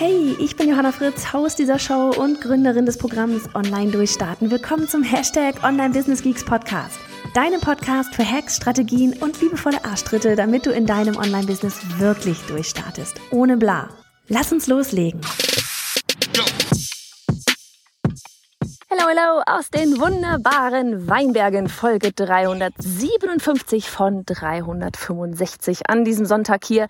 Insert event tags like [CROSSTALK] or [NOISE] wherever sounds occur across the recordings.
Hey, ich bin Johanna Fritz, Haus dieser Show und Gründerin des Programms Online Durchstarten. Willkommen zum Hashtag Online Business Geeks Podcast. Deinem Podcast für Hacks, Strategien und liebevolle Arschtritte, damit du in deinem Online-Business wirklich durchstartest. Ohne bla. Lass uns loslegen. Hallo, hallo aus den wunderbaren Weinbergen, Folge 357 von 365 an diesem Sonntag hier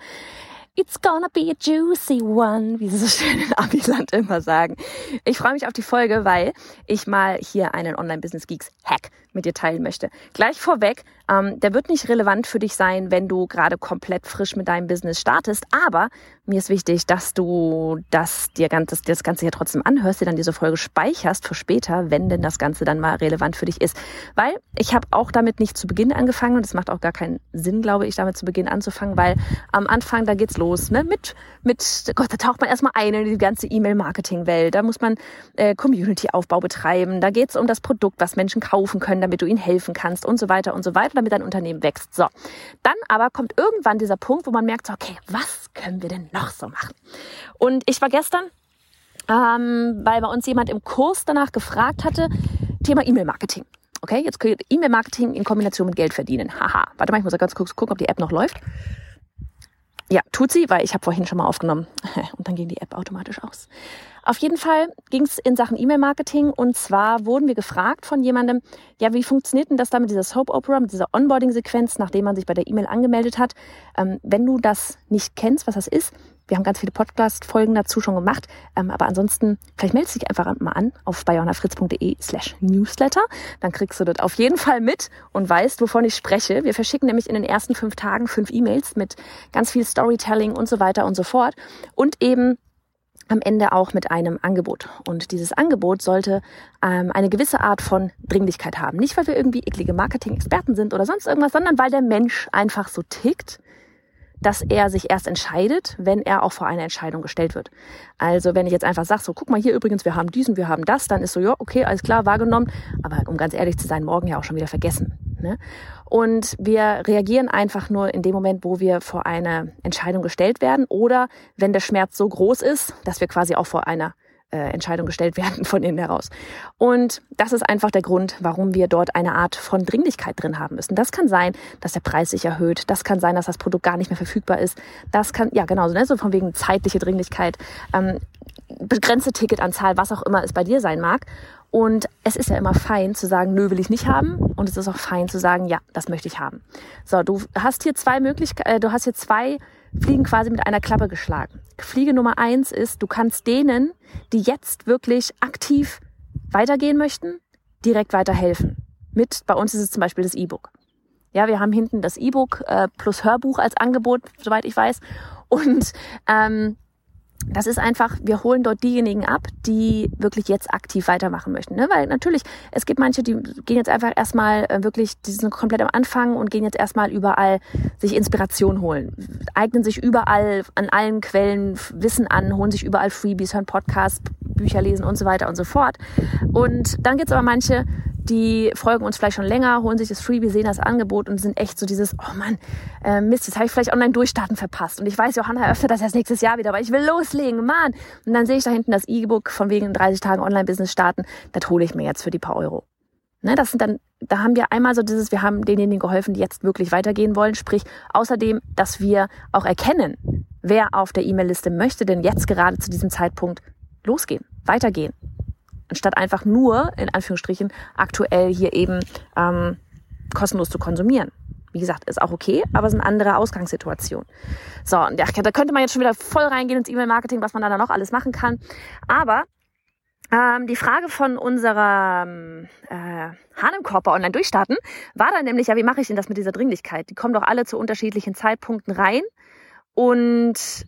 It's gonna be a juicy one, wie sie so schön in Amiland immer sagen. Ich freue mich auf die Folge, weil ich mal hier einen Online-Business-Geeks-Hack mit dir teilen möchte. Gleich vorweg, ähm, der wird nicht relevant für dich sein, wenn du gerade komplett frisch mit deinem Business startest, aber mir ist wichtig, dass du das dir ganz, das, das Ganze hier trotzdem anhörst, dir dann diese Folge speicherst für später, wenn denn das Ganze dann mal relevant für dich ist. Weil ich habe auch damit nicht zu Beginn angefangen und es macht auch gar keinen Sinn, glaube ich, damit zu Beginn anzufangen, weil am Anfang, da geht's los, ne? Mit, mit, Gott, da taucht man erstmal ein in die ganze E-Mail-Marketing-Welt. Da muss man äh, Community-Aufbau betreiben. Da geht's um das Produkt, was Menschen kaufen können, damit du ihnen helfen kannst und so weiter und so weiter, damit dein Unternehmen wächst. So. Dann aber kommt irgendwann dieser Punkt, wo man merkt, so, okay, was können wir denn noch so machen? Und ich war gestern, ähm, weil bei uns jemand im Kurs danach gefragt hatte, Thema E-Mail-Marketing. Okay, jetzt könnt ihr E-Mail-Marketing in Kombination mit Geld verdienen. Haha. Warte mal, ich muss ganz kurz gucken, ob die App noch läuft. Ja, tut sie, weil ich habe vorhin schon mal aufgenommen. [LAUGHS] Und dann ging die App automatisch aus. Auf jeden Fall ging es in Sachen E-Mail-Marketing und zwar wurden wir gefragt von jemandem, ja, wie funktioniert denn das da mit dieser Soap Opera, mit dieser Onboarding-Sequenz, nachdem man sich bei der E-Mail angemeldet hat? Ähm, wenn du das nicht kennst, was das ist, wir haben ganz viele Podcast-Folgen dazu schon gemacht. Ähm, aber ansonsten, vielleicht meldest du dich einfach mal an auf bayonafritz.de slash newsletter. Dann kriegst du das auf jeden Fall mit und weißt, wovon ich spreche. Wir verschicken nämlich in den ersten fünf Tagen fünf E-Mails mit ganz viel Storytelling und so weiter und so fort. Und eben am Ende auch mit einem Angebot. Und dieses Angebot sollte ähm, eine gewisse Art von Dringlichkeit haben. Nicht, weil wir irgendwie eklige Marketing-Experten sind oder sonst irgendwas, sondern weil der Mensch einfach so tickt, dass er sich erst entscheidet, wenn er auch vor eine Entscheidung gestellt wird. Also wenn ich jetzt einfach sage, so guck mal hier übrigens, wir haben diesen, wir haben das, dann ist so, ja, okay, alles klar, wahrgenommen, aber um ganz ehrlich zu sein, morgen ja auch schon wieder vergessen. Ne? Und wir reagieren einfach nur in dem Moment, wo wir vor eine Entscheidung gestellt werden oder wenn der Schmerz so groß ist, dass wir quasi auch vor einer äh, gestellt werden [LAUGHS] von innen heraus. Und das ist einfach der Grund, warum wir dort eine Art von Dringlichkeit drin haben müssen. Das kann sein, dass der Preis sich erhöht. Das kann sein, dass das Produkt gar nicht mehr verfügbar ist. Das kann, ja genau, ne, so von wegen zeitliche Dringlichkeit, ähm, begrenzte Ticketanzahl, was auch immer es bei dir sein mag. Und es ist ja immer fein zu sagen, nö, will ich nicht haben. Und es ist auch fein zu sagen, ja, das möchte ich haben. So, du hast hier zwei Möglichkeiten, äh, du hast hier zwei Fliegen quasi mit einer Klappe geschlagen. Fliege Nummer eins ist, du kannst denen, die jetzt wirklich aktiv weitergehen möchten, direkt weiterhelfen. Mit, bei uns ist es zum Beispiel das E-Book. Ja, wir haben hinten das E-Book äh, plus Hörbuch als Angebot, soweit ich weiß. Und ähm, das ist einfach, wir holen dort diejenigen ab, die wirklich jetzt aktiv weitermachen möchten. Ne? Weil natürlich, es gibt manche, die gehen jetzt einfach erstmal äh, wirklich, die sind komplett am Anfang und gehen jetzt erstmal überall sich Inspiration holen, eignen sich überall an allen Quellen Wissen an, holen sich überall Freebies, hören Podcasts, Bücher lesen und so weiter und so fort. Und dann gibt es aber manche, die folgen uns vielleicht schon länger, holen sich das Freebie, sehen das Angebot und sind echt so dieses, oh Mann, äh, Mist, jetzt habe ich vielleicht online durchstarten verpasst. Und ich weiß, Johanna eröffnet das erst nächstes Jahr wieder, aber ich will loslegen, Mann. Und dann sehe ich da hinten das E-Book von wegen 30 Tagen Online-Business starten. Das hole ich mir jetzt für die paar Euro. Ne, das sind dann, da haben wir einmal so dieses, wir haben denjenigen geholfen, die jetzt wirklich weitergehen wollen. Sprich, außerdem, dass wir auch erkennen, wer auf der E-Mail-Liste möchte denn jetzt gerade zu diesem Zeitpunkt losgehen, weitergehen anstatt einfach nur, in Anführungsstrichen, aktuell hier eben ähm, kostenlos zu konsumieren. Wie gesagt, ist auch okay, aber es ist eine andere Ausgangssituation. So, und ja, da könnte man jetzt schon wieder voll reingehen ins E-Mail-Marketing, was man da noch alles machen kann. Aber ähm, die Frage von unserer ähm, äh, Hahnenkorper online durchstarten war dann nämlich, ja, wie mache ich denn das mit dieser Dringlichkeit? Die kommen doch alle zu unterschiedlichen Zeitpunkten rein und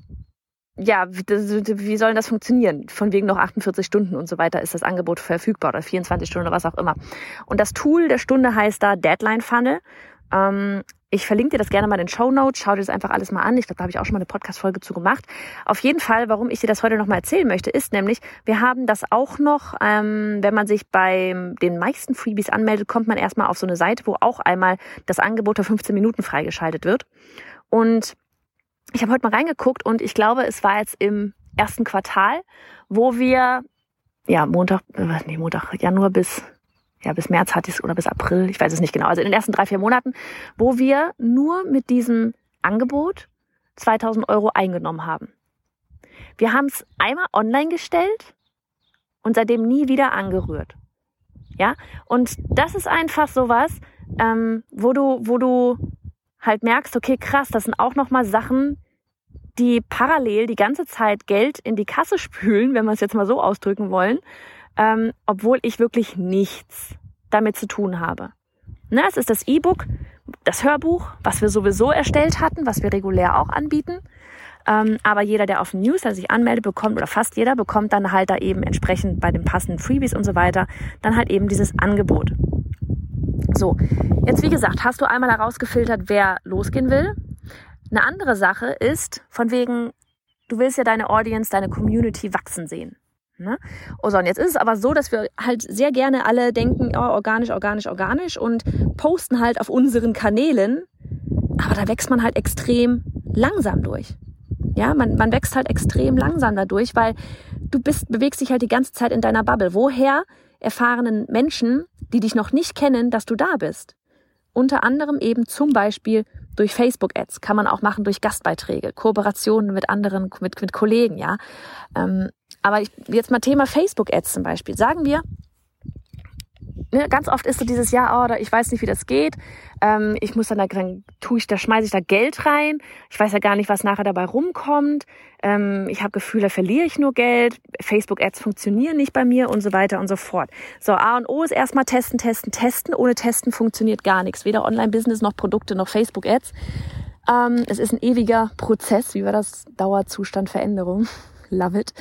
ja, wie, soll das funktionieren? Von wegen noch 48 Stunden und so weiter ist das Angebot verfügbar oder 24 Stunden oder was auch immer. Und das Tool der Stunde heißt da Deadline Funnel. Ähm, ich verlinke dir das gerne mal in den Show Notes. Schau dir das einfach alles mal an. Ich glaube, da habe ich auch schon mal eine Podcast-Folge zu gemacht. Auf jeden Fall, warum ich dir das heute nochmal erzählen möchte, ist nämlich, wir haben das auch noch, ähm, wenn man sich bei den meisten Freebies anmeldet, kommt man erstmal auf so eine Seite, wo auch einmal das Angebot der 15 Minuten freigeschaltet wird. Und ich habe heute mal reingeguckt und ich glaube, es war jetzt im ersten Quartal, wo wir, ja, Montag, äh, nee, Montag, Januar bis ja, bis März hatte ich es oder bis April, ich weiß es nicht genau, also in den ersten drei, vier Monaten, wo wir nur mit diesem Angebot 2000 Euro eingenommen haben. Wir haben es einmal online gestellt und seitdem nie wieder angerührt. Ja, und das ist einfach sowas, ähm, wo du, wo du halt merkst, okay, krass, das sind auch nochmal Sachen, die parallel die ganze Zeit Geld in die Kasse spülen, wenn wir es jetzt mal so ausdrücken wollen, ähm, obwohl ich wirklich nichts damit zu tun habe. Ne, es ist das E-Book, das Hörbuch, was wir sowieso erstellt hatten, was wir regulär auch anbieten. Ähm, aber jeder, der auf den Newsletter sich anmeldet, bekommt, oder fast jeder, bekommt dann halt da eben entsprechend bei den passenden Freebies und so weiter, dann halt eben dieses Angebot. So, jetzt wie gesagt, hast du einmal herausgefiltert, wer losgehen will. Eine andere Sache ist, von wegen, du willst ja deine Audience, deine Community wachsen sehen. Ne? Oh, so, und jetzt ist es aber so, dass wir halt sehr gerne alle denken, oh, organisch, organisch, organisch und posten halt auf unseren Kanälen. Aber da wächst man halt extrem langsam durch. Ja, man, man wächst halt extrem langsam dadurch, weil du bist, bewegst dich halt die ganze Zeit in deiner Bubble. Woher erfahrenen Menschen, die dich noch nicht kennen, dass du da bist? Unter anderem eben zum Beispiel durch Facebook-Ads, kann man auch machen durch Gastbeiträge, Kooperationen mit anderen, mit, mit Kollegen, ja. Ähm, aber ich, jetzt mal Thema Facebook-Ads zum Beispiel. Sagen wir, ne, ganz oft ist so dieses Jahr, oh, ich weiß nicht, wie das geht. Ähm, ich muss dann da, dann tue ich, da schmeiße ich da Geld rein. Ich weiß ja gar nicht, was nachher dabei rumkommt. Ähm, ich habe Gefühl, da verliere ich nur Geld. Facebook-Ads funktionieren nicht bei mir und so weiter und so fort. So, A und O ist erstmal testen, testen, testen. Ohne Testen funktioniert gar nichts. Weder Online-Business noch Produkte noch Facebook-Ads. Ähm, es ist ein ewiger Prozess. Wie war das? Dauerzustand Veränderung. [LAUGHS] Love it.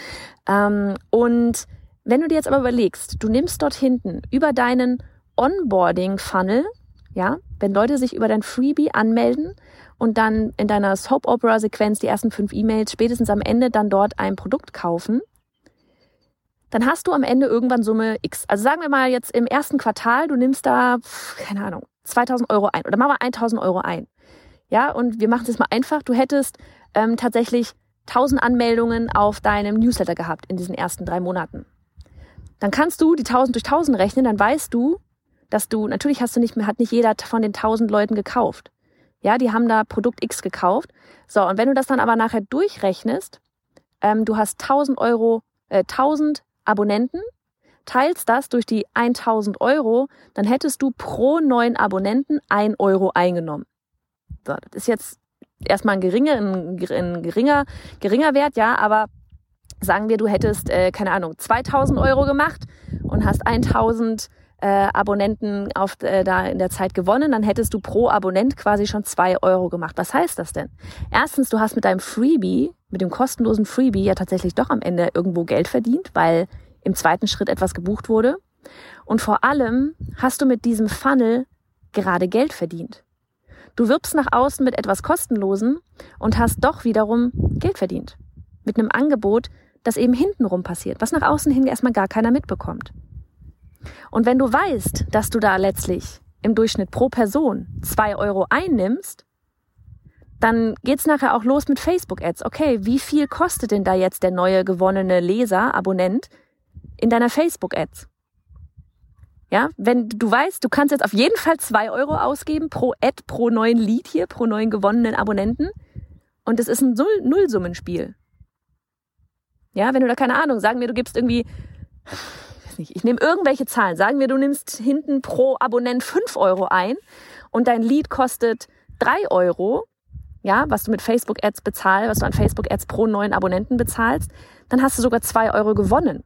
Ähm, und wenn du dir jetzt aber überlegst, du nimmst dort hinten über deinen Onboarding-Funnel, ja, wenn Leute sich über dein Freebie anmelden und dann in deiner Soap-Opera-Sequenz die ersten fünf E-Mails spätestens am Ende dann dort ein Produkt kaufen, dann hast du am Ende irgendwann Summe X. Also sagen wir mal jetzt im ersten Quartal, du nimmst da, keine Ahnung, 2000 Euro ein oder machen wir 1000 Euro ein. Ja, und wir machen es jetzt mal einfach. Du hättest ähm, tatsächlich 1000 Anmeldungen auf deinem Newsletter gehabt in diesen ersten drei Monaten. Dann kannst du die 1000 durch 1000 rechnen, dann weißt du, dass du, natürlich hast du nicht, hat nicht jeder von den 1000 Leuten gekauft. Ja, die haben da Produkt X gekauft. So, und wenn du das dann aber nachher durchrechnest, ähm, du hast 1000 Euro, äh, 1000 Abonnenten, teilst das durch die 1000 Euro, dann hättest du pro neuen Abonnenten 1 Euro eingenommen. So, das ist jetzt erstmal ein geringer, ein, ein geringer, geringer Wert, ja, aber sagen wir, du hättest, äh, keine Ahnung, 2000 Euro gemacht und hast 1000 äh, Abonnenten auf, äh, da in der Zeit gewonnen, dann hättest du pro Abonnent quasi schon zwei Euro gemacht. Was heißt das denn? Erstens, du hast mit deinem Freebie, mit dem kostenlosen Freebie ja tatsächlich doch am Ende irgendwo Geld verdient, weil im zweiten Schritt etwas gebucht wurde. Und vor allem hast du mit diesem Funnel gerade Geld verdient. Du wirbst nach außen mit etwas Kostenlosen und hast doch wiederum Geld verdient. Mit einem Angebot, das eben hintenrum passiert, was nach außen hin erstmal gar keiner mitbekommt. Und wenn du weißt, dass du da letztlich im Durchschnitt pro Person zwei Euro einnimmst, dann geht's nachher auch los mit Facebook-Ads. Okay, wie viel kostet denn da jetzt der neue gewonnene Leser, Abonnent in deiner Facebook-Ads? Ja, wenn du weißt, du kannst jetzt auf jeden Fall zwei Euro ausgeben pro Ad, pro neuen Lead hier, pro neuen gewonnenen Abonnenten. Und es ist ein Nullsummenspiel. Ja, wenn du da keine Ahnung, sagen wir, du gibst irgendwie, ich weiß nicht, ich nehme irgendwelche Zahlen. Sagen wir, du nimmst hinten pro Abonnent fünf Euro ein und dein Lead kostet drei Euro, ja, was du mit Facebook Ads bezahlst, was du an Facebook Ads pro neuen Abonnenten bezahlst, dann hast du sogar zwei Euro gewonnen.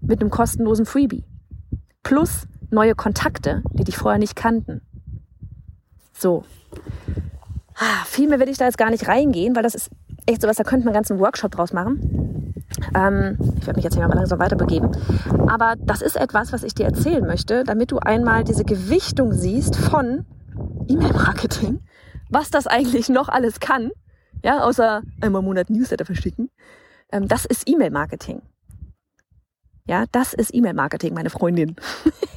Mit einem kostenlosen Freebie plus neue Kontakte, die dich vorher nicht kannten. So. Ah, viel mehr will ich da jetzt gar nicht reingehen, weil das ist echt sowas, da könnte man einen ganzen Workshop draus machen. Ähm, ich werde mich jetzt hier mal langsam weiterbegeben. Aber das ist etwas, was ich dir erzählen möchte, damit du einmal diese Gewichtung siehst von E-Mail-Marketing, was das eigentlich noch alles kann, ja, außer einmal im Monat Newsletter verschicken. Ähm, das ist E-Mail-Marketing. Ja, das ist E-Mail-Marketing, meine Freundin.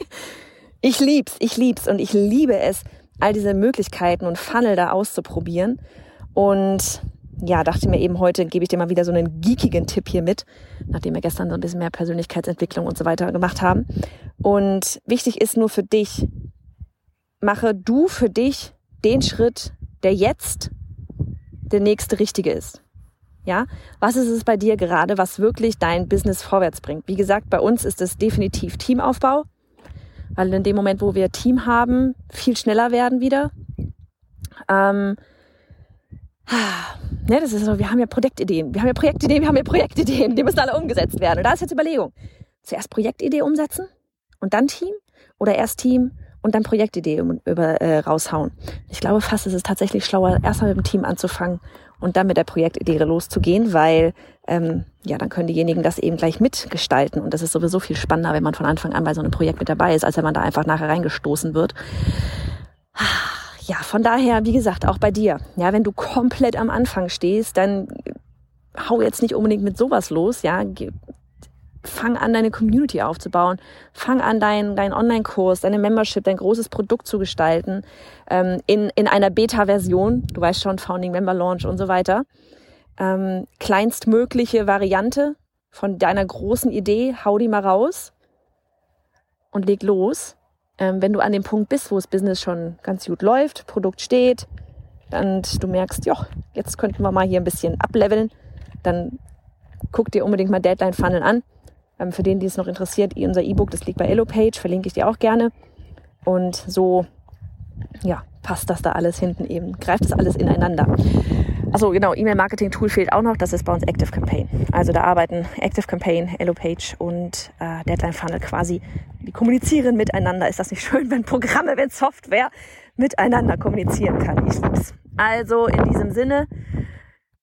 [LAUGHS] ich lieb's, ich lieb's und ich liebe es, all diese Möglichkeiten und Funnel da auszuprobieren. Und ja, dachte mir eben heute, gebe ich dir mal wieder so einen geekigen Tipp hier mit, nachdem wir gestern so ein bisschen mehr Persönlichkeitsentwicklung und so weiter gemacht haben. Und wichtig ist nur für dich, mache du für dich den Schritt, der jetzt der nächste richtige ist. Ja, was ist es bei dir gerade, was wirklich dein Business vorwärts bringt? Wie gesagt, bei uns ist es definitiv Teamaufbau, weil in dem Moment, wo wir Team haben, viel schneller werden wieder. Ähm, ne, das ist so, wir haben ja Projektideen, wir haben ja Projektideen, wir haben ja Projektideen, die müssen alle umgesetzt werden. Und da ist jetzt Überlegung. Zuerst Projektidee umsetzen und dann Team oder erst Team und dann Projektidee über, äh, raushauen. Ich glaube fast, es ist tatsächlich schlauer, erstmal mit dem Team anzufangen und dann mit der Projektidee loszugehen, weil ähm, ja, dann können diejenigen das eben gleich mitgestalten. Und das ist sowieso viel spannender, wenn man von Anfang an bei so einem Projekt mit dabei ist, als wenn man da einfach nachher reingestoßen wird. Ja, von daher, wie gesagt, auch bei dir. Ja, wenn du komplett am Anfang stehst, dann hau jetzt nicht unbedingt mit sowas los, ja, fang an, deine Community aufzubauen. Fang an, deinen dein Online-Kurs, deine Membership, dein großes Produkt zu gestalten ähm, in, in einer Beta-Version. Du weißt schon, Founding Member Launch und so weiter. Ähm, kleinstmögliche Variante von deiner großen Idee, hau die mal raus und leg los. Ähm, wenn du an dem Punkt bist, wo das Business schon ganz gut läuft, Produkt steht, und du merkst, ja, jetzt könnten wir mal hier ein bisschen ableveln, dann guck dir unbedingt mal Deadline Funnel an. Ähm, für den, die es noch interessiert, unser E-Book, das liegt bei EloPage, verlinke ich dir auch gerne. Und so, ja, passt das da alles hinten eben, greift das alles ineinander. Also genau, E-Mail-Marketing-Tool fehlt auch noch, das ist bei uns Active Campaign. Also da arbeiten Active Campaign, EloPage und äh, Deadline Funnel quasi, die kommunizieren miteinander. Ist das nicht schön, wenn Programme, wenn Software miteinander kommunizieren kann? Ich lieb's. Also in diesem Sinne,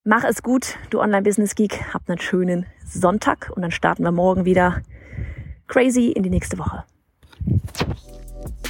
Mach es gut, du Online-Business-Geek. Habt einen schönen Sonntag und dann starten wir morgen wieder crazy in die nächste Woche.